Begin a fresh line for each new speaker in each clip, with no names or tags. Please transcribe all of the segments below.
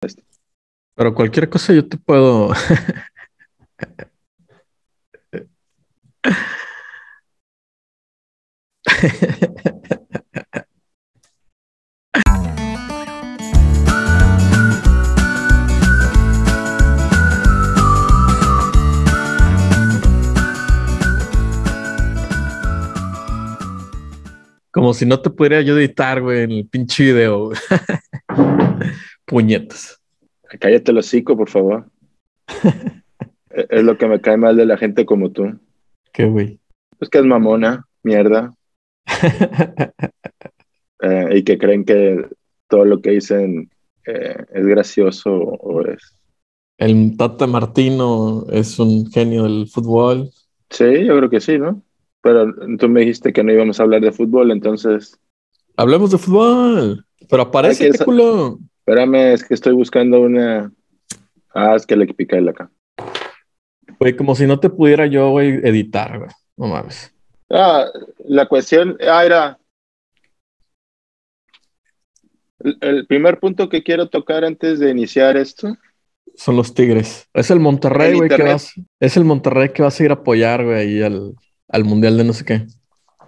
Pero cualquier cosa yo te puedo. Como si no te pudiera yo editar, güey, en el pinche video. Puñetas.
Cállate el hocico, por favor. es lo que me cae mal de la gente como tú.
¿Qué, güey?
Pues que es mamona, mierda. Eh, y que creen que todo lo que dicen eh, es gracioso o es.
El Tata Martino es un genio del fútbol.
Sí, yo creo que sí, ¿no? Pero tú me dijiste que no íbamos a hablar de fútbol, entonces.
Hablemos de fútbol. Pero aparece el culo.
Espérame, es que estoy buscando una. Ah, es que le pica el acá.
Güey, como si no te pudiera yo, güey, editar, güey. No mames.
Ah, la cuestión. Ah, era. El, primer punto que quiero tocar antes de iniciar esto.
Son los Tigres. Es el Monterrey, güey, que vas. Es el Monterrey que va a seguir a apoyar, güey, ahí al, al mundial de no sé qué.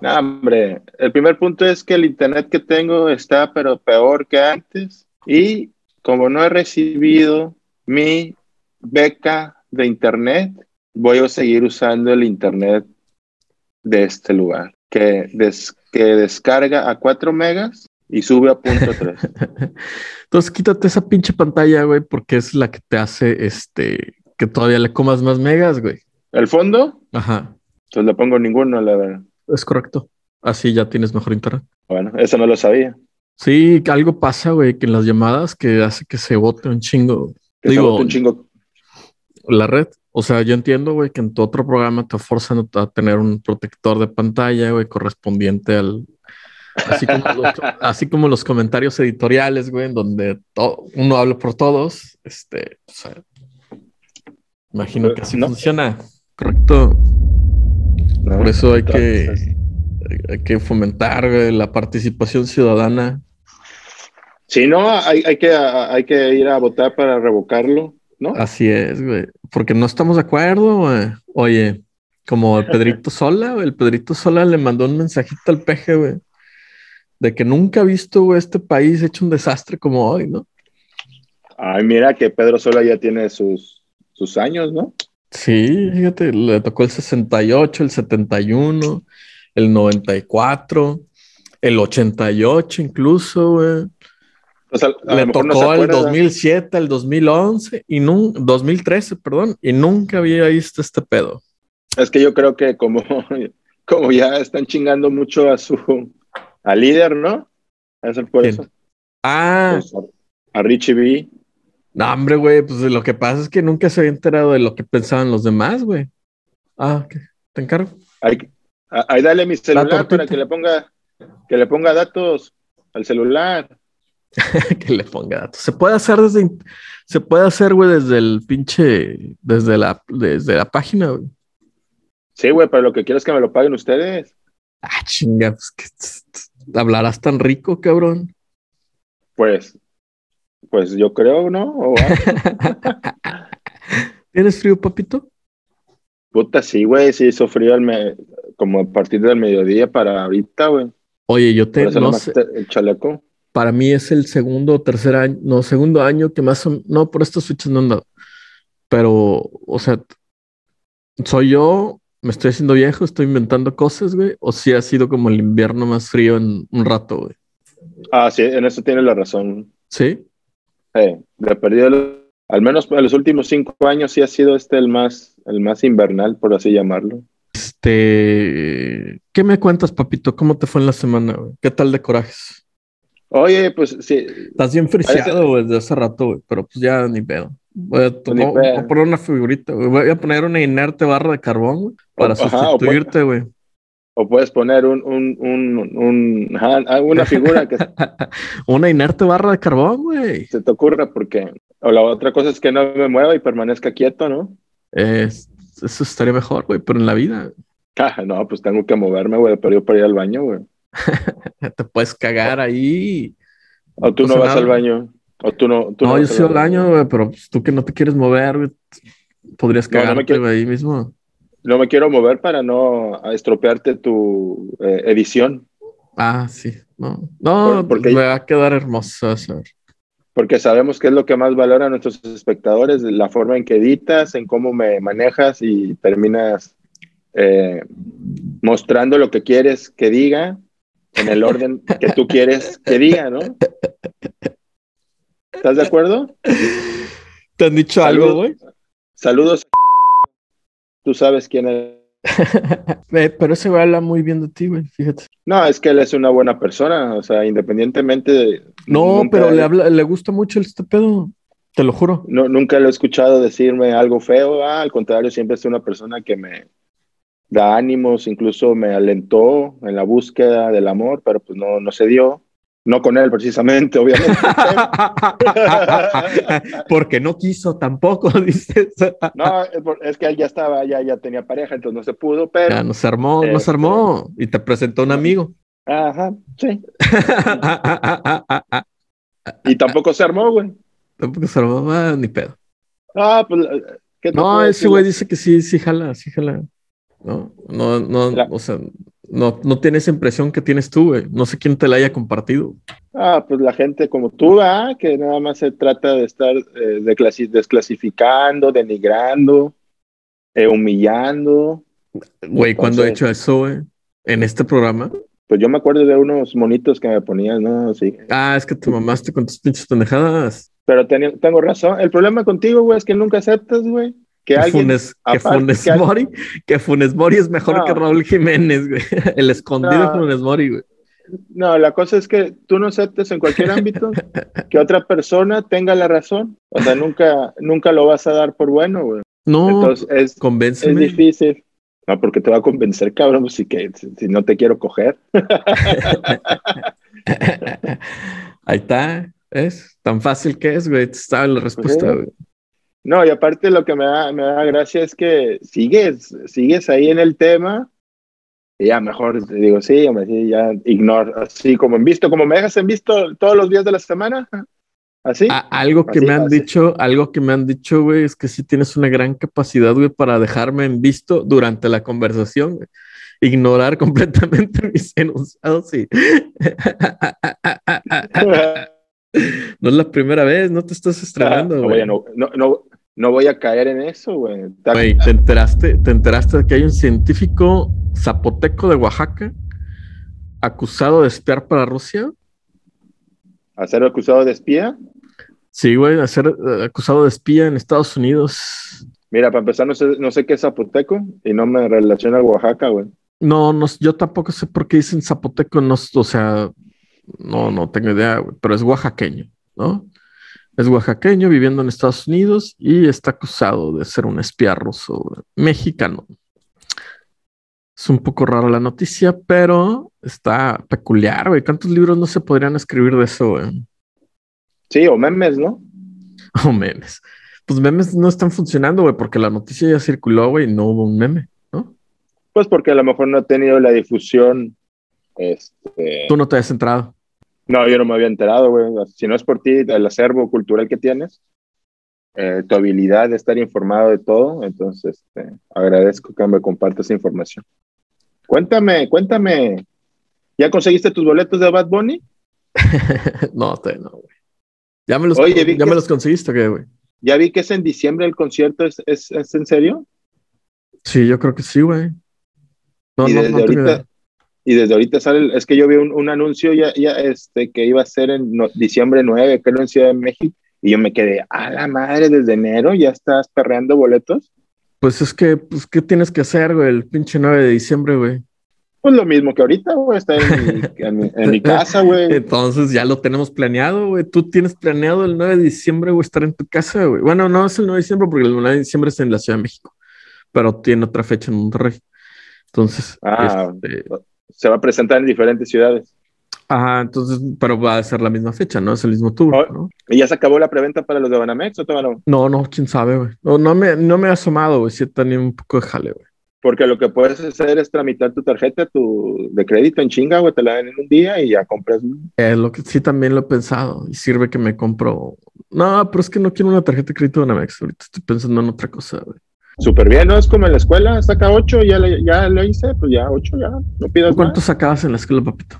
No, hombre, el primer punto es que el internet que tengo está pero peor que antes y como no he recibido mi beca de internet, voy a seguir usando el internet de este lugar, que, que descarga a 4 megas y sube a punto 3.
Entonces quítate esa pinche pantalla, güey, porque es la que te hace este que todavía le comas más megas, güey.
¿El fondo?
Ajá.
Entonces le pongo ninguno, la verdad.
Es correcto. Así ya tienes mejor internet.
Bueno, eso no lo sabía.
Sí, que algo pasa, güey, que en las llamadas que hace que se bote un chingo.
Digo, un chingo.
La red. O sea, yo entiendo, güey, que en tu otro programa te forzan a tener un protector de pantalla, güey, correspondiente al. Así como, los, así como los comentarios editoriales, güey, en donde uno habla por todos. Este, o sea, imagino que así funciona. Correcto. Por eso hay que, hay que fomentar la participación ciudadana.
Sí, no, hay, hay, que, hay que ir a votar para revocarlo, ¿no?
Así es, güey. Porque no estamos de acuerdo, güey. Oye, como el Pedrito Sola, el Pedrito Sola le mandó un mensajito al peje, güey, de que nunca ha visto este país hecho un desastre como hoy, ¿no?
Ay, mira que Pedro Sola ya tiene sus, sus años, ¿no?
Sí, fíjate, le tocó el 68, el 71, el 94, el 88 incluso, güey. le tocó el 2007, el 2011 y no, 2013, perdón, y nunca había visto este pedo.
Es que yo creo que como, como ya están chingando mucho a su al líder, ¿no? Es por eso.
Ah.
Pues, a Richie B.
No, hombre, güey, pues lo que pasa es que nunca se había enterado de lo que pensaban los demás, güey. Ah, ok, te encargo.
Ahí, dale mi celular para que le ponga, que le ponga datos al celular.
que le ponga datos. Se puede hacer desde, se puede hacer, güey, desde el pinche, desde la, desde la página, güey.
Sí, güey, pero lo que quiero es que me lo paguen ustedes.
Ah, chinga, pues que hablarás tan rico, cabrón.
Pues pues yo creo, ¿no?
¿Tienes frío, papito?
Puta, sí, güey, sí hizo frío como a partir del mediodía para ahorita, güey.
Oye, yo te no sé,
el chaleco.
Para mí es el segundo o tercer año, no, segundo año que más, no, por estas fechas no ando. Pero, o sea, soy yo, me estoy haciendo viejo, estoy inventando cosas, güey, o si ha sido como el invierno más frío en un rato, güey.
Ah, sí, en eso tienes la razón.
Sí.
Eh, le perdido, al menos en los últimos cinco años sí ha sido este el más, el más invernal, por así llamarlo.
Este, ¿qué me cuentas, papito? ¿Cómo te fue en la semana? ¿Qué tal de corajes?
Oye, pues sí.
Estás bien friseado desde hace rato, güey, pero pues ya ni pedo. Voy a, poner una figurita, Voy a poner una inerte barra de carbón, para sustituirte, güey.
O puedes poner un, un, un, ah, una figura que...
una inerte barra de carbón, güey.
Se te ocurra porque... O la otra cosa es que no me mueva y permanezca quieto, ¿no?
eso estaría mejor, güey, pero en la vida.
Ah, no, pues tengo que moverme, güey, para ir, para ir al baño, güey.
te puedes cagar ahí.
O tú no, vas al baño. ¿O tú no? Tú
no,
no
yo
ver?
al año, güey, pero pues, tú que no te quieres mover, güey, podrías
no
cagarte ahí mismo.
No me quiero mover para no estropearte tu eh, edición,
Ah, sí. No, no,
Por- porque-
me va a quedar hermoso. ver.
porque sabemos que es lo que más valora a nuestros espectadores, la forma en que editas, en cómo me manejas y terminas eh, mostrando lo que quieres que diga en el orden que tú quieres que diga, ¿no? ¿Estás de acuerdo?
¿Te han dicho algo, güey?
Saludos. Tú sabes quién es.
Eh, Pero ese güey habla muy bien de ti, güey, fíjate.
No, es que él es una buena persona, o sea, independientemente de...
No, pero le habla, le gusta mucho este pedo, te lo juro.
no- nunca lo he escuchado decirme algo feo, ah, al contrario, siempre es una persona que me da ánimos, incluso me alentó en la búsqueda del amor, pero pues no, no se dio. No con él precisamente, obviamente.
Porque no quiso tampoco, dices.
no, es que él ya estaba, ya, ya tenía pareja, entonces no se pudo, pero...
Ya nos armó, nos
Este-
armó y te presentó un amigo.
Ajá, sí. Y tampoco se armó, güey.
Tampoco se armó, ah, ni pedo.
Ah, pues... ¿qué
No, ese güey dice que sí, sí jala, sí jala. No, no, no, o sea, no, no tiene esa impresión que tienes tú, güey. No sé quién te la haya compartido.
Ah, pues la gente como tú, ah, que nada más se trata de estar eh, declasi- desclasificando, denigrando, eh, humillando.
Güey, ¿cuándo he hecho eso, güey? En este programa.
Pues yo me acuerdo de unos monitos que me ponían, ¿no? Sí.
Ah, es que te mamaste con tus pinches pendejadas.
Pero tengo razón. El problema contigo, güey, es que nunca aceptas, güey, que alguien...
Funes, que
aparte
Funes
que alguien-
Mori, que Funes Mori es mejor
No.
que Raúl Jiménez, güey. El escondido
No.
de Funes Mori, güey.
No, la cosa es que tú no aceptes en cualquier ámbito que otra persona tenga la razón. O sea, nunca, nunca lo vas a dar por bueno, güey.
No,
Entonces es, es difícil. No, porque te va a convencer, cabrón, si, que, si, si no te quiero coger.
Ahí está, es tan fácil que es, güey. Estaba la respuesta, güey.
No, y aparte lo que me da, me da gracia es que sigues, sigues ahí en el tema. Y ya mejor te digo, sí, hombre, sí, ya ignoro, así como en visto, como me dejas en visto todos los días de la semana. Así.
A- algo que
Así,
me han
así.
dicho, algo que me han dicho, güey, es que sí tienes una gran capacidad, güey, para dejarme en visto durante la conversación, güey. Ignorar completamente mis enunciados y no es la primera vez, no te estás estrenando,
no,
güey.
voy a, no, no, no, no voy a caer en eso, güey.
¿te enteraste, te enteraste de que hay un científico zapoteco de Oaxaca acusado de espiar para Rusia?
¿A ser acusado de espía?
Sí, güey, ser eh, acusado de espía en Estados Unidos.
Mira, para empezar, no sé, no sé qué es zapoteco y no me relaciona a Oaxaca, güey.
No, no, yo tampoco sé por qué dicen zapoteco, no, o sea, no, no tengo idea, güey, pero es oaxaqueño, ¿no? Es oaxaqueño viviendo en Estados Unidos y está acusado de ser un espía ruso mexicano. Es un poco rara la noticia, pero está peculiar, güey. ¿Cuántos libros no se podrían escribir de eso, güey?
Sí, o memes, ¿no?
Oh, memes. Pues memes no están funcionando, güey, porque la noticia ya circuló, güey, y no hubo un meme, ¿no?
Pues porque a lo mejor no ha tenido la difusión. Este...
Tú no te has entrado.
No, yo no me había enterado, güey. Si no es por ti, el acervo cultural que tienes, eh, tu habilidad de estar informado de todo, entonces este, agradezco que me compartas esa información. Cuéntame, cuéntame. ¿Ya conseguiste tus boletos de Bad Bunny?
no, te, no, güey. ¿Ya me los,
Oye,
¿ya
que-
me los conseguiste, qué, güey?
Ya vi que es en diciembre el concierto, ¿es, es, es en serio?
Sí, yo creo que sí, güey. No,
y,
no,
desde
no
ahorita. Y desde ahorita sale, es que yo vi un, un anuncio ya, ya este, que iba a ser en no- diciembre 9, creo en Ciudad de México, y yo me quedé, a la madre, desde enero ya estás perreando boletos.
Pues es que, pues, ¿qué tienes que hacer, güey? El pinche 9 de diciembre, güey.
Pues lo mismo que ahorita, güey, está en mi, en mi- en mi casa, güey.
Entonces ya lo tenemos planeado, güey. Tú tienes planeado el 9 de diciembre, güey, estar en tu casa, güey. Bueno, no es el 9 de diciembre porque el 9 de diciembre es en la Ciudad de México, pero tiene otra fecha en Monterrey. Entonces,
Ah.
este,
Se va a presentar en diferentes ciudades.
ajá, entonces, pero va a ser la misma fecha, ¿no? Es el mismo tour,
Oh.
¿no?
¿Y ya se acabó la preventa para los de Banamex o todavía no?
No, no, quién sabe, güey. No, no me, no me he asomado, güey. Sí tenido un poco de jale, güey.
Porque lo que puedes hacer es tramitar tu tarjeta tu, de crédito en chinga, güey, te la dan en un día y ya compras.
Eh, lo que sí también lo he pensado y sirve que me compro. No, pero es que no quiero una tarjeta de crédito de Namex. Ahorita estoy pensando en otra cosa, güey.
Súper bien, ¿no? Es como en la escuela, saca 8, ya, le, ya lo hice, pues ya 8, ya, no pidas
¿Cuánto sacabas en la escuela, papito?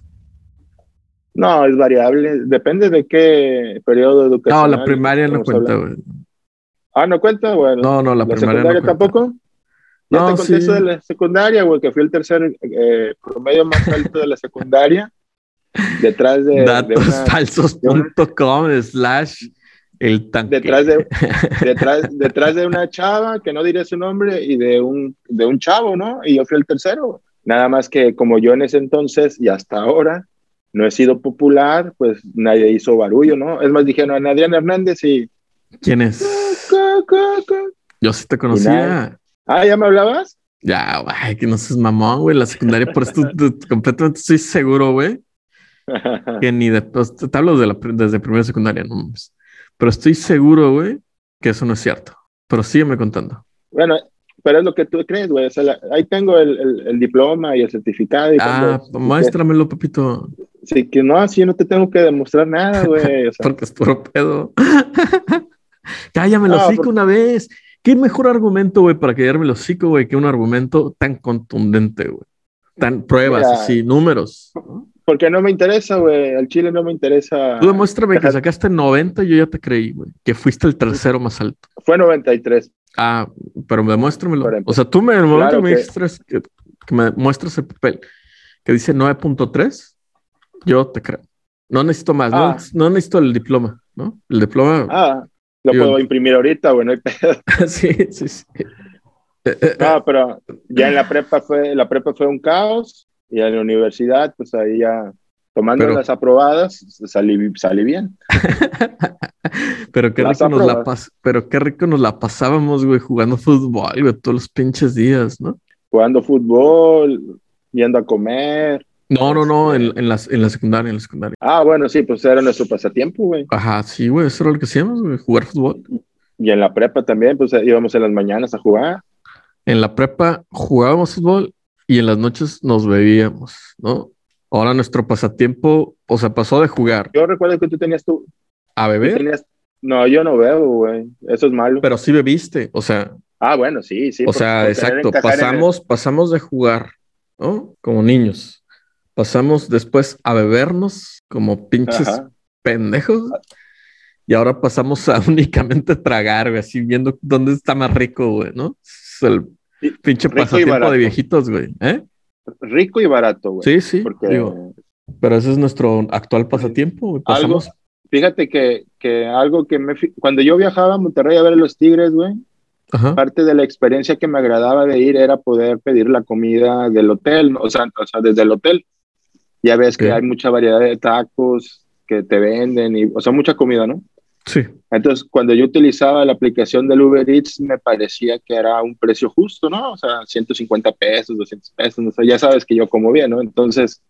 No, es variable, depende de qué periodo educativo.
No, la primaria no cuenta, güey.
Ah, ¿no cuenta? Bueno.
No, no, la,
¿La
primaria
secundaria
no
tampoco? Ya
No,
te conté
sí.
eso de la secundaria, güey, que fui el tercer eh, promedio más alto de la secundaria. Detrás de, de
Datosfalsos.com slash el tanque.
detrás de, detrás, detrás de una chava, que no diré su nombre, y de un, de un chavo, ¿no? Y yo fui el tercero. Nada más que como yo en ese entonces y hasta ahora no he sido popular, pues nadie hizo barullo, ¿no? Es más, dijeron a Adrián Hernández y...
¿Quién es? Yo sí te conocía.
Ah, ¿ya me hablabas?
Ya, güey, que no seas mamón, güey. La secundaria, por esto te- completamente estoy seguro, güey, que ni de. pues, te hablo de la, desde primera secundaria, no mames. Pero estoy seguro, güey, que eso no es cierto. Pero sígueme contando.
Bueno, pero es lo que tú crees, güey. O sea, la- ahí tengo el, el- el diploma y el certificado. Y
Ah,
cuando-
muéstramelo, papito,
Sí, que no, así yo no te tengo que demostrar nada, güey. O sea,
porque es puro pedo. Cállame el
No,
hocico una vez. ¿Qué mejor argumento, güey, para callarme el hocico, güey, que un argumento tan contundente, güey? Tan pruebas,
Mira.
así, números. ¿no?
Porque no me interesa, güey. Al Chile no me interesa.
Tú demuéstrame que sacaste 90 y yo ya te creí, güey. Que fuiste el tercero más alto.
Fue 93.
Ah, pero demuéstramelo. O sea, tú me, en el momento
Claro
que me dijiste que, que me muestras el papel que dice 9.3, yo te creo. No necesito más,
Ah.
no, no necesito el diploma, ¿no? El diploma.
Ah, lo
Digo-
puedo imprimir ahorita, güey. No hay pedo.
sí, sí, sí.
No, pero ya en la prepa fue, la prepa fue un caos. Y en la universidad, pues ahí ya tomando
Pero-
las aprobadas, salí, salí bien.
pero qué
Las
rico nos la pas- pero qué rico nos la pasábamos, güey, jugando fútbol, güey, todos los pinches días, ¿no?
Jugando fútbol, yendo a comer.
No, no, no, en, en, la, en la secundaria, en la secundaria.
Ah, bueno, sí, pues era nuestro pasatiempo, güey.
Ajá, sí, güey, eso era lo que hacíamos, güey, jugar fútbol.
Y en la prepa también, pues íbamos en las mañanas a jugar.
En la prepa jugábamos fútbol y en las noches nos bebíamos, ¿no? Ahora nuestro pasatiempo, o sea, pasó de jugar
Yo recuerdo que tú tenías tu...
a beber,
tenías- no, yo no bebo, güey. Eso es malo.
pero sí bebiste, o sea,
ah, bueno, sí, sí.
o
por-
sea,
por
exacto,
en el-
pasamos, pasamos de jugar, ¿no? Como niños, pasamos después a bebernos como pinches
Ajá.
pendejos y ahora pasamos a únicamente tragar, güey, así viendo dónde está más rico, güey, ¿no? Es el pinche pasatiempo de viejitos, güey, ¿eh?
Rico y barato, güey.
Sí, sí,
Porque
digo, pero ese es nuestro actual pasatiempo, güey.
algo, fíjate que, que algo que me... Cuando yo viajaba a Monterrey a ver a los Tigres, güey,
ajá,
parte de la experiencia que me agradaba de ir era poder pedir la comida del hotel, o sea, o sea desde el hotel. Ya ves que hay mucha variedad de tacos que te venden, y, o sea, mucha comida, ¿no?
sí,
Entonces, cuando yo utilizaba la aplicación del Uber Eats, me parecía que era un precio justo, ¿no? O sea, 150 pesos, 200 pesos, no sé, ya sabes que yo como bien, ¿no? Entonces,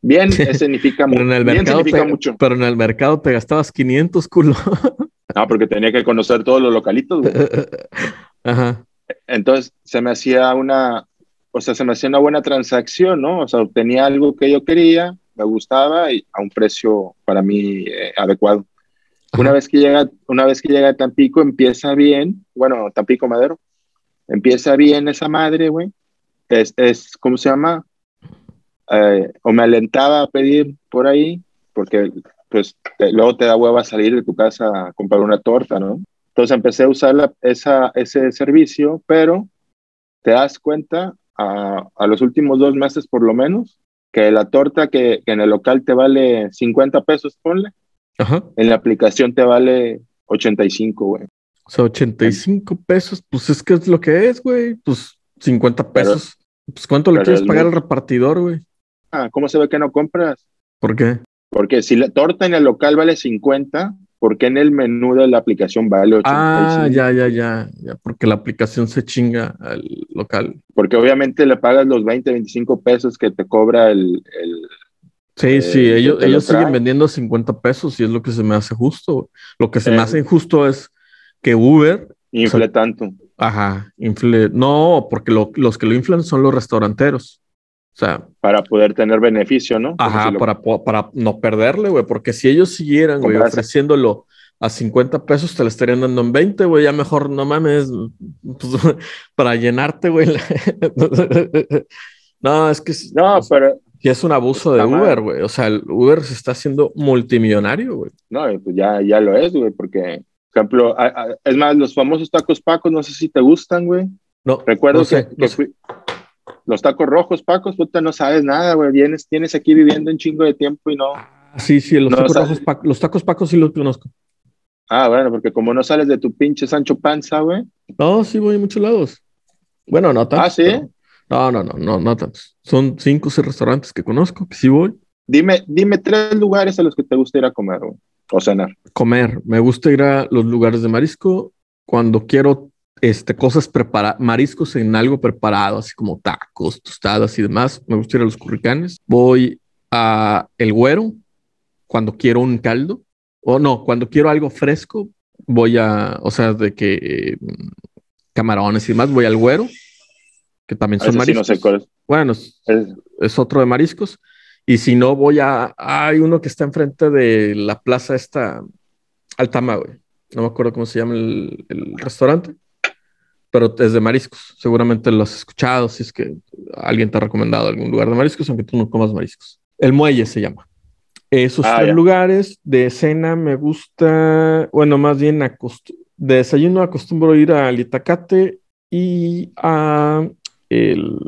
bien significa,
pero en el
bien
mercado,
significa
te,
mucho.
pero en el mercado te gastabas 500, culo.
No, porque tenía que conocer todos los localitos, güey.
ajá,
Entonces, se me hacía una, o sea, se me hacía una buena transacción, ¿no? O sea, obtenía algo que yo quería, me gustaba y a un precio para mí eh, adecuado. Una
Ajá.
vez que llega, una vez que llega a Tampico, empieza bien, bueno, Tampico Madero, empieza bien esa madre, güey. Es, es, ¿cómo se llama? Eh, o me alentaba a pedir por ahí, porque pues te- luego te da hueva salir de tu casa a comprar una torta, ¿no? Entonces empecé a usar la- esa, ese servicio, pero te das cuenta a, a los últimos dos meses por lo menos, que la torta que, que en el local te vale 50 pesos, ponle,
ajá.
en la aplicación te vale 85, güey.
O sea, 85 pesos, pues es que es lo que es, güey. Pues 50
Pero-
pesos. pues ¿cuánto le quieres
es
pagar
muy-
al repartidor, güey?
Ah, ¿cómo se ve que no compras?
¿Por qué?
Porque si la torta en el local vale 50, ¿por qué en el menú de la aplicación vale 85?
Ah, ya, ya, ya, ya, porque la aplicación se chinga al local.
Porque obviamente le pagas los 20, 25 pesos que te cobra el... el-
Sí,
Eh,
sí, ellos, ellos siguen vendiendo 50 pesos y es lo que se me hace justo. Lo que se me
Eh.
hace injusto es que Uber
Infle tanto.
Ajá, infle. No, porque lo- los que lo inflan son los restauranteros. O sea,
Para poder tener beneficio, ¿no?
Ajá,
si lo-
para, para no perderle, güey, porque si ellos siguieran, güey, ofreciéndolo a 50 pesos, te lo estarían dando en 20, güey, ya mejor no mames, pues, para llenarte, güey. no, es que
No, pero
sí es un abuso de. Uber, güey. O sea, el Uber se está haciendo multimillonario, güey.
no, pues ya, ya lo es, güey, porque, por ejemplo, a- a- es más, los famosos tacos pacos, no sé si te gustan, güey.
No,
Recuerdo
no sé,
que,
no
que
sé.
fui- los tacos rojos, Pacos, puta, no sabes nada, güey. Vienes, tienes aquí viviendo un chingo de tiempo y no.
Ah, Sí, sí, los
No,
tacos rojos, los tacos pacos sí los conozco.
Ah, bueno, porque como no sales de tu pinche Sancho Panza, güey.
No, sí voy a muchos lados. Bueno, no tantos.
Ah, ¿sí?
pero- No, no, no, no, no tantos. Son cinco o seis restaurantes que conozco, que sí voy.
Dime, dime tres lugares a los que te gusta ir a comer, güey. O cenar.
Comer. Me gusta ir a los lugares de marisco cuando quiero este, cosas preparadas, mariscos en algo preparado, así como tacos, tostadas y demás. Me gusta ir a los curricanes. Voy a El Güero cuando quiero un caldo. O no, cuando quiero algo fresco, voy a, o sea, de que eh, camarones y demás, voy al Güero, que también son
Ese sí no
mariscos.
sé cuál es.
Bueno, es,
Es-
otro de mariscos. Y si no, voy a. Hay uno que está enfrente de la plaza esta Altama, güey. No me acuerdo cómo se llama el, el restaurante, pero es de mariscos. Seguramente lo has escuchado si es que alguien te ha recomendado algún lugar de mariscos, aunque tú no comas mariscos. El Muelle se llama. Esos
Ah,
tres
ya.
lugares de cena me gusta, bueno, más bien de desayuno acostumbro ir al Itacate y a el,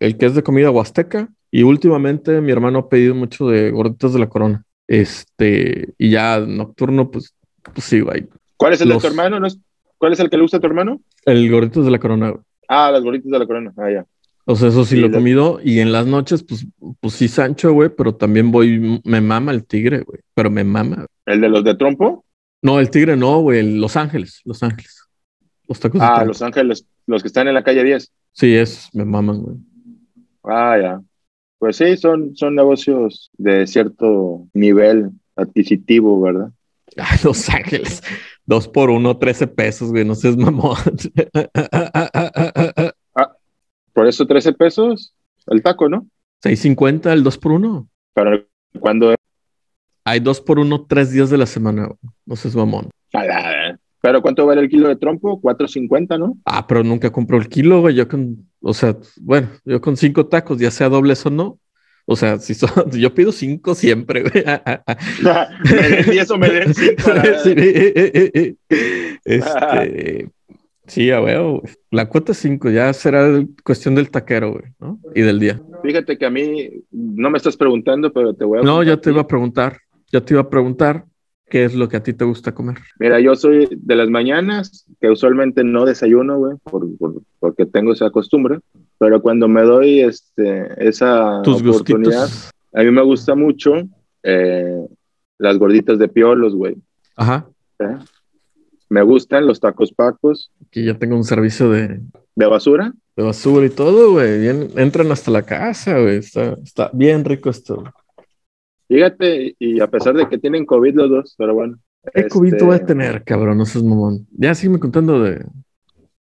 el que es de comida huasteca. Y últimamente mi hermano ha pedido mucho de gorditas de la corona. Este, y ya nocturno, pues, pues sí, güey.
¿Cuál es el
Los-
de tu hermano? ¿No es- ¿Cuál es el que le gusta a tu hermano?
El gorditas de la corona, güey.
Ah, las gorditas de la corona. Ah, ya.
O sea, eso sí,
Sí,
lo he comido. Y en las noches, pues, pues sí, Sancho, güey, pero también voy, me mama el tigre, güey. Pero me mama.
¿El de los de trompo?
No, el tigre no, güey. Los Ángeles, Los Ángeles. Los tacos
Ah. Los Ángeles, los que están en la calle 10.
Sí, es, me maman, güey.
Ah, ya. Pues sí, son, son negocios de cierto nivel adquisitivo, ¿verdad?
Ay, Los Ángeles. Dos por uno, 13 pesos, güey. No seas mamón.
Por eso 13 pesos el taco, ¿no?
6.50 el dos por uno.
Pero cuando
Hay dos por uno tres días de la semana, güey. No seas mamón.
Pero ¿cuánto vale el kilo de trompo? 4.50, ¿no?
Ah, pero nunca compro el kilo, güey. Yo con, o sea, bueno, yo con cinco tacos, ya sea dobles o no. O sea, si son, yo pido cinco siempre, güey.
me den 10 o me den 5.
Sí, este, sí, ya veo. güey. La cuota es cinco, ya será cuestión del taquero, güey, ¿no? Y del día.
Fíjate que a mí no me estás preguntando, pero te voy a
No, ya te iba a preguntar, ya te iba a preguntar qué es lo que a ti te gusta comer.
Mira, yo soy de las mañanas, que usualmente no desayuno, güey, por, por- porque tengo esa costumbre, pero cuando me doy este, esa
Tus
oportunidad,
gustitos.
a mí me gusta mucho eh, las gorditas de piolos, güey.
Ajá.
¿eh? Me gustan los tacos pacos
Que ya tengo un servicio de,
de basura.
de basura y todo, güey. Bien, entran hasta la casa, güey. Está, está bien rico esto.
Fíjate, y a pesar de que tienen COVID los dos, pero bueno.
¿Qué
este,
cubito voy a tener, cabrón? No seas mamón. Ya sígueme contando de.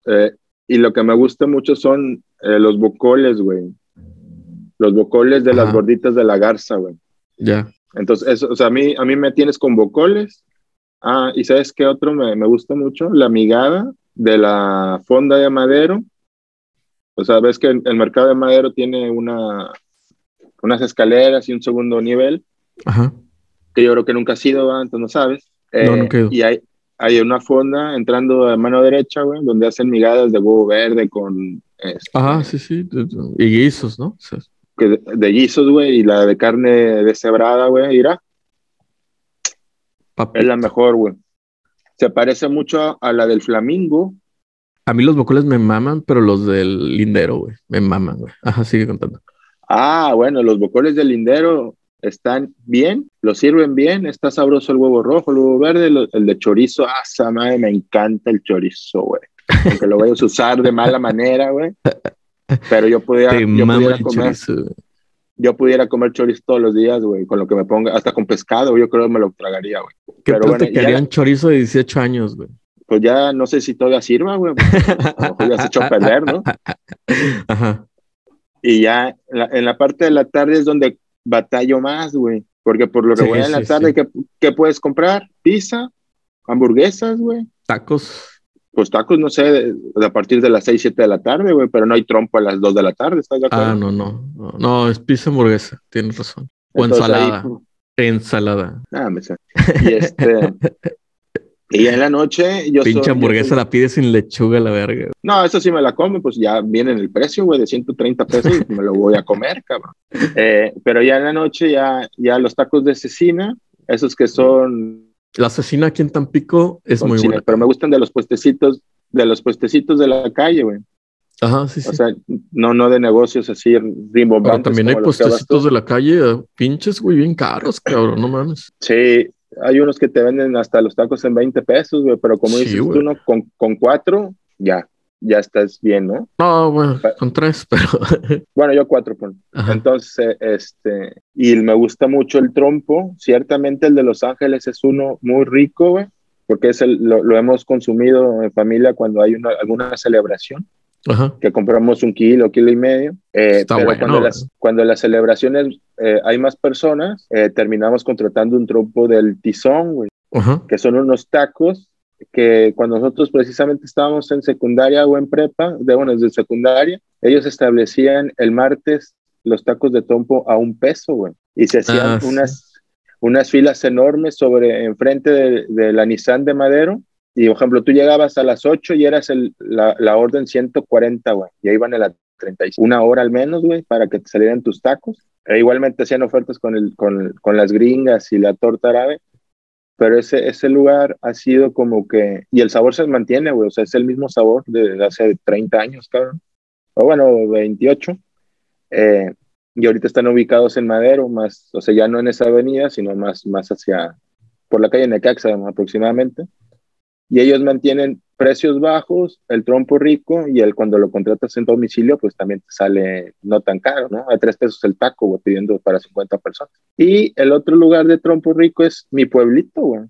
eh, y lo que me gusta mucho son eh, los bocoles, güey. Los bocoles de las gorditas de la garza, güey.
Ya.
Entonces, eso, o sea, a mí, a mí me tienes con bocoles. Ah, y ¿sabes qué otro me, me gusta mucho? La migada de la fonda de madero. O sea, ves que el, el mercado de madero tiene una, unas escaleras y un segundo nivel,
Ajá.
que yo creo que nunca has ido, ¿va? entonces no sabes. Eh,
No, nunca he ido.
Y hay, hay una fonda entrando a mano derecha, güey, donde hacen migadas de huevo verde con este,
Ajá, sí, sí. Y guisos, ¿no? O sea,
que de, de guisos, güey, y la de carne deshebrada, güey,
papi.
es la mejor, güey. Se parece mucho a la del flamingo.
A mí los bocoles me maman, pero los del lindero, güey. Me maman, güey. Ajá, sigue contando.
Ah, bueno, los bocoles del lindero están bien, los sirven bien, está sabroso el huevo rojo, el huevo verde, lo- el de chorizo, ah, esa madre, me encanta el chorizo, güey. Aunque lo vayas a usar de mala manera, güey. Pero yo pudiera, yo pudiera comer,
chorizo,
yo pudiera comer chorizo todos los días, güey, con lo que me ponga, hasta con pescado, yo creo que me lo tragaría, güey.
¿Qué
Pero bueno,
te
ya-
chorizo de 18 años, güey?
pues ya no sé si todavía sirva, güey. A lo mejor ya echó a perder, ¿no?
Ajá.
Y ya la- en la parte de la tarde es donde batallo más, güey. Porque por lo
Sí,
regular en la
sí,
tarde,
sí.
¿qué, qué puedes comprar? Pizza, hamburguesas, güey.
Tacos.
Pues tacos, no sé, a partir de las 6, 7 de la tarde, güey, pero no hay trompo a las 2 de la tarde, ¿estás de acuerdo?
Ah, no, no. No, no, es pizza hamburguesa. Tienes razón. O
Entonces,
ensalada.
pues,
Ensalada.
ah, me sé. Y este. y en la noche, yo
Pinche
soy- yo
hamburguesa
soy-
la pide sin lechuga la verga.
No, eso sí me la come, pues ya viene en el precio, güey, de 130 pesos, y me lo voy a comer, cabrón. Eh, pero ya en la noche, ya, ya los tacos de cecina, esos que son
La asesina aquí en Tampico es muy
cine,
buena.
pero me gustan de los puestecitos, de los puestecitos de la calle, güey.
Ajá, sí, sí.
O sea, no, no de negocios así
Pero
rimbombantes.
también hay puestecitos de la calle, pinches, güey, bien caros, cabrón, no mames.
Sí, hay unos que te venden hasta los tacos en 20 pesos, güey, pero como
Sí,
dices
güey.
tú, ¿no? Con, con cuatro, ya, ya estás bien, ¿no?
No, bueno, con tres, pero.
Bueno, yo cuatro.
Ajá.
Entonces, eh, este, y me gusta mucho el trompo. Ciertamente el de Los Ángeles es uno muy rico, güey, porque es el, lo, lo hemos consumido en familia cuando hay una, alguna celebración,
Ajá.
que compramos un kilo, kilo y medio. Eh,
Está
pero
bueno,
cuando, las, cuando las celebraciones eh, hay más personas, eh, terminamos contratando un trompo del tizón, güey,
Ajá.
que son unos tacos que cuando nosotros precisamente estábamos en secundaria o en prepa, de bueno, desde secundaria, ellos establecían el martes los tacos de trompo a un peso, güey. Y se hacían
Ah, sí.
unas, unas filas enormes sobre enfrente de, de la Nissan de Madero. Y, por ejemplo, tú llegabas a las 8 y eras el, la, la orden 140, güey. Y ahí van a la 35. Una hora al menos, güey, para que te salieran tus tacos. E igualmente hacían ofertas con, el, con, con las gringas y la torta árabe. Pero ese, ese lugar ha sido como que... Y el sabor se mantiene, güey. O sea, es el mismo sabor de hace 30 años, cabrón. O bueno, 28. Eh, y ahorita están ubicados en Madero, más, o sea, ya no en esa avenida, sino más, más hacia, por la calle Necaxa aproximadamente. Y ellos mantienen precios bajos, el trompo rico, y el cuando lo contratas en domicilio, pues también te sale no tan caro, ¿no? A tres pesos el taco, güey, pidiendo para 50 personas. Y el otro lugar de trompo rico es mi pueblito, güey,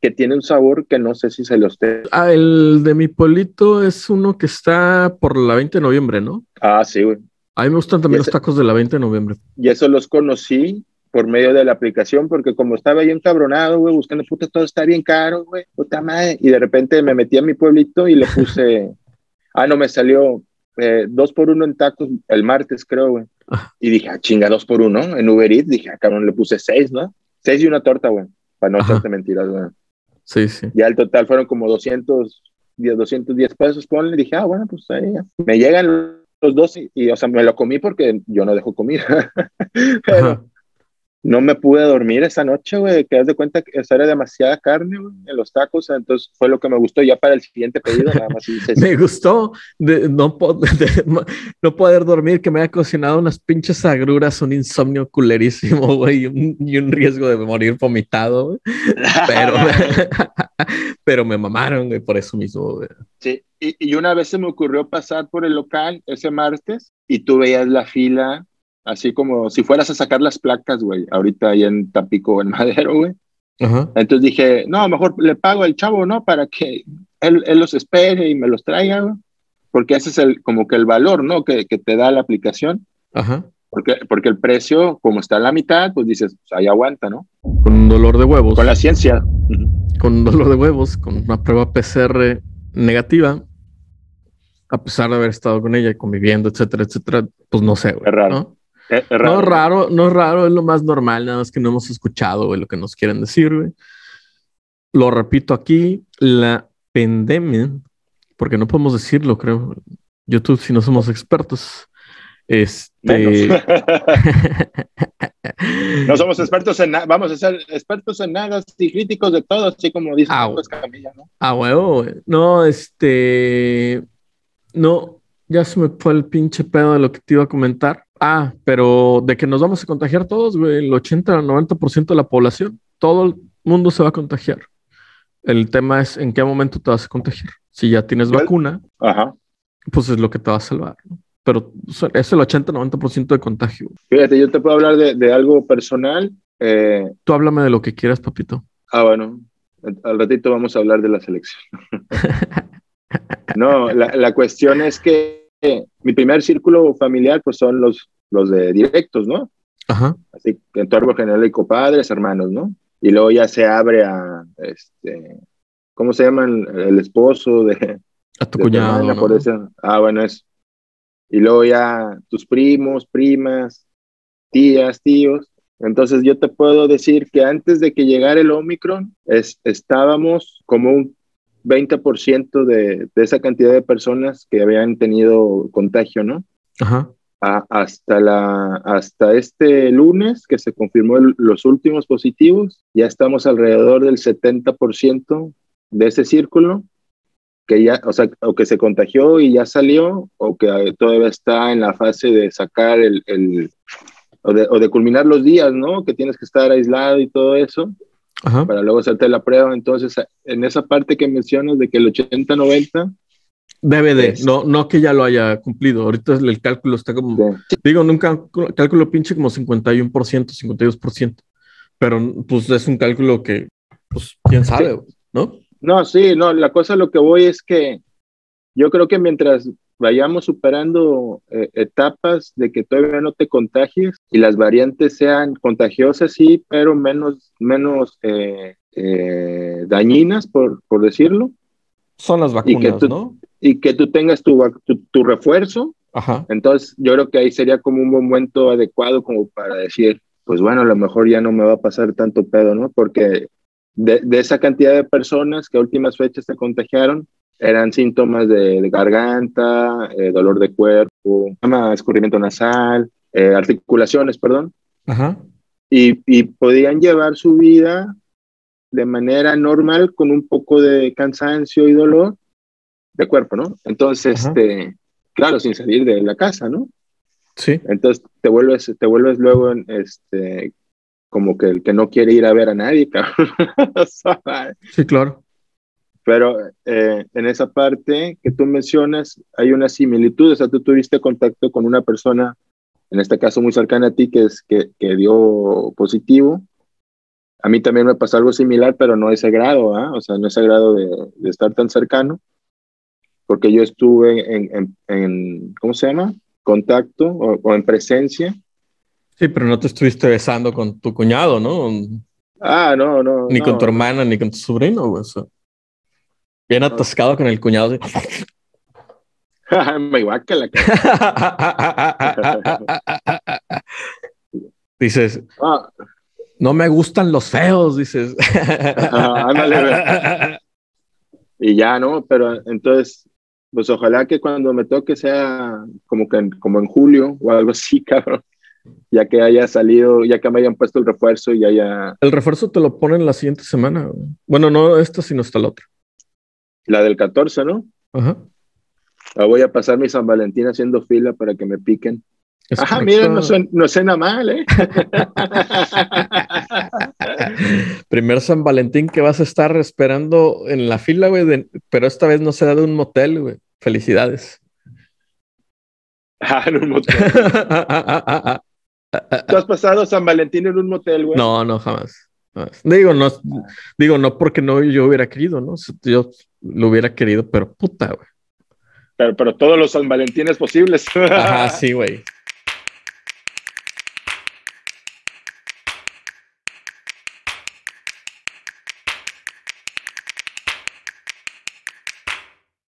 que tiene un sabor que no sé si se los te...
Ah, el de mi pueblito es uno que está por la 20 de noviembre, ¿no?
Ah, sí, güey.
A mí me gustan también
Y
los
ese-
tacos de la 20 de noviembre.
Y eso los conocí por medio de la aplicación, porque como estaba ahí encabronado, güey, buscando, puta, todo está bien caro, güey, puta madre. Y de repente me metí a mi pueblito y le puse, ah, no, me salió eh, dos por uno en tacos el martes, creo, güey.
Ah.
Y dije, ah, chinga, dos por uno en Uber Eats. Dije, ah, cabrón, le puse seis, ¿no? Seis y una torta, güey, para no
Ajá.
echarte mentiras, güey.
Sí, sí.
Ya el total fueron como 210, 210 pesos, ponle. Dije, ah, bueno, pues ahí ya. Me llegan los dos y, y, o sea, me lo comí porque yo no dejo comida. Pero. No me pude dormir esa noche, güey, que das de cuenta que esa era demasiada carne, güey, en los tacos, entonces fue lo que me gustó ya para el siguiente pedido, nada más hice
Me gustó de no, po- de no poder dormir, que me haya cocinado unas pinches agruras, un insomnio culerísimo, güey, y un, y un riesgo de morir vomitado, güey. Pero, pero me mamaron, güey, por eso mismo, güey.
Sí, y, y una vez se me ocurrió pasar por el local ese martes y tú veías la fila así como si fueras a sacar las placas, güey, ahorita ahí en Tampico en Madero, güey.
Ajá.
Entonces dije, no, mejor le pago al chavo, ¿no? Para que él, él los espere y me los traiga, güey. Porque ese es el, como que el valor, ¿no? Que, que te da la aplicación.
Ajá.
Porque, porque el precio, como está a la mitad, pues dices, pues ahí aguanta, ¿no?
Con un dolor de huevos.
Con la ciencia.
Con un dolor de huevos, con una prueba PCR negativa, a pesar de haber estado con ella y conviviendo, etcétera, etcétera, pues no sé, güey.
Es raro.
¿no?
Es- es
No es raro, no es raro, es lo más normal, nada más que no hemos escuchado, güey, lo que nos quieren decir, güey. Lo repito aquí, la pandemia, porque no podemos decirlo, creo. YouTube, si no somos expertos. Este.
No somos expertos en nada, vamos a ser expertos en nada y críticos de todo, así como dice
Ah,
Camilla, ¿no?
Ah, huevo. No, este. No, ya se me fue el pinche pedo de lo que te iba a comentar. Ah, pero de que nos vamos a contagiar todos, güey. El 80 al 90% de la población, todo el mundo se va a contagiar. El tema es en qué momento te vas a contagiar. Si ya tienes vacuna,
Ajá.
pues es lo que te va a salvar, ¿no? Pero es el 80-90% de contagio.
Fíjate, yo te puedo hablar de, de algo personal. Eh,
Tú háblame de lo que quieras, papito.
ah, bueno. al ratito vamos a hablar de la selección. no, la, la, cuestión es que mi primer círculo familiar pues son los, los de directos, ¿no?
Ajá.
Así que en tu árbol genealógico, padres, hermanos, ¿no? Y luego ya se abre a, este, ¿cómo se llama el, esposo de...
A tu cuñado,
¿no? por eso. Ah, bueno, eso. Y luego ya tus primos, primas, tías, tíos. Entonces yo te puedo decir que antes de que llegara el Omicron, es, estábamos como un 20% de, de esa cantidad de personas que habían tenido contagio, ¿no?
Ajá
hasta, la, hasta este lunes que se confirmó los últimos positivos, ya estamos alrededor del 70% de ese círculo que ya, o sea, o que se contagió y ya salió, o que todavía está en la fase de sacar el, el o, de, o, de, culminar los días, ¿no? Que tienes que estar aislado y todo eso, para luego hacerte la prueba. Entonces, en esa parte que mencionas de que el 80-90
Debe de, no, no que ya lo haya cumplido. Ahorita el cálculo está como, digo, nunca cálculo pinche como 51%, 52%, pero pues es un cálculo que, pues, quién sabe, ¿no?
No, sí, no, la cosa lo que voy es que yo creo que mientras vayamos superando eh, etapas de que todavía no te contagies y las variantes sean contagiosas, sí, pero menos, menos eh, eh, dañinas, por, por decirlo.
Son las vacunas, ¿no?
y que tú tengas tu, tu, refuerzo. Entonces, yo creo que ahí sería como un momento adecuado como para decir, pues bueno, a lo mejor ya no me va a pasar tanto pedo, ¿no? Porque de, de esa cantidad de personas que a últimas fechas se contagiaron, eran síntomas de, garganta, eh, dolor de cuerpo, escurrimiento nasal, eh, articulaciones, perdón.
Ajá.
Y, y podían llevar su vida de manera normal con un poco de cansancio y dolor, de cuerpo, ¿no? Entonces, este, claro, sin salir de la casa, ¿no?
Sí.
Entonces te vuelves, te vuelves luego, este, como que el que no quiere ir a ver a nadie, cabrón.
sí, claro.
Pero eh, en esa parte que tú mencionas, hay una similitud, o sea, tú tuviste contacto con una persona, en este caso muy cercana a ti, que, es, que, que dio positivo. A mí también me pasó algo similar, pero no ese grado, ¿ah? o sea, no ese grado de, de estar tan cercano porque yo estuve en, en, ¿cómo se llama? Contacto o, en presencia.
Sí, pero no te estuviste besando con tu cuñado, ¿no?
Ah, no, no.
Ni con tu hermana, ni con tu sobrino, güey. Bien atascado con el cuñado.
Me igual que la
Dices, ah. no me gustan los feos, dices.
ándale, y ya, ¿no? Pero entonces pues ojalá que cuando me toque sea como que en, como en julio o algo así, cabrón. Ya que haya salido, ya que me hayan puesto el refuerzo y haya.
El refuerzo te lo ponen la siguiente semana. Bueno, no esta, sino hasta la otra.
La del 14, ¿no?
Ajá.
La voy a pasar mi San Valentín haciendo fila para que me piquen. Ajá, mira, no, suena, mal, ¿eh?
Primer San Valentín que vas a estar esperando en la fila, güey, pero esta vez no será de un motel, güey. Felicidades.
Ah, en un motel. ¿Tú has pasado San Valentín en un motel, güey?
No, no, jamás. Digo, no, digo, no porque no yo hubiera querido, ¿no? Yo lo hubiera querido, pero puta, güey.
Pero, pero todos los San Valentines posibles.
Ajá, sí, güey.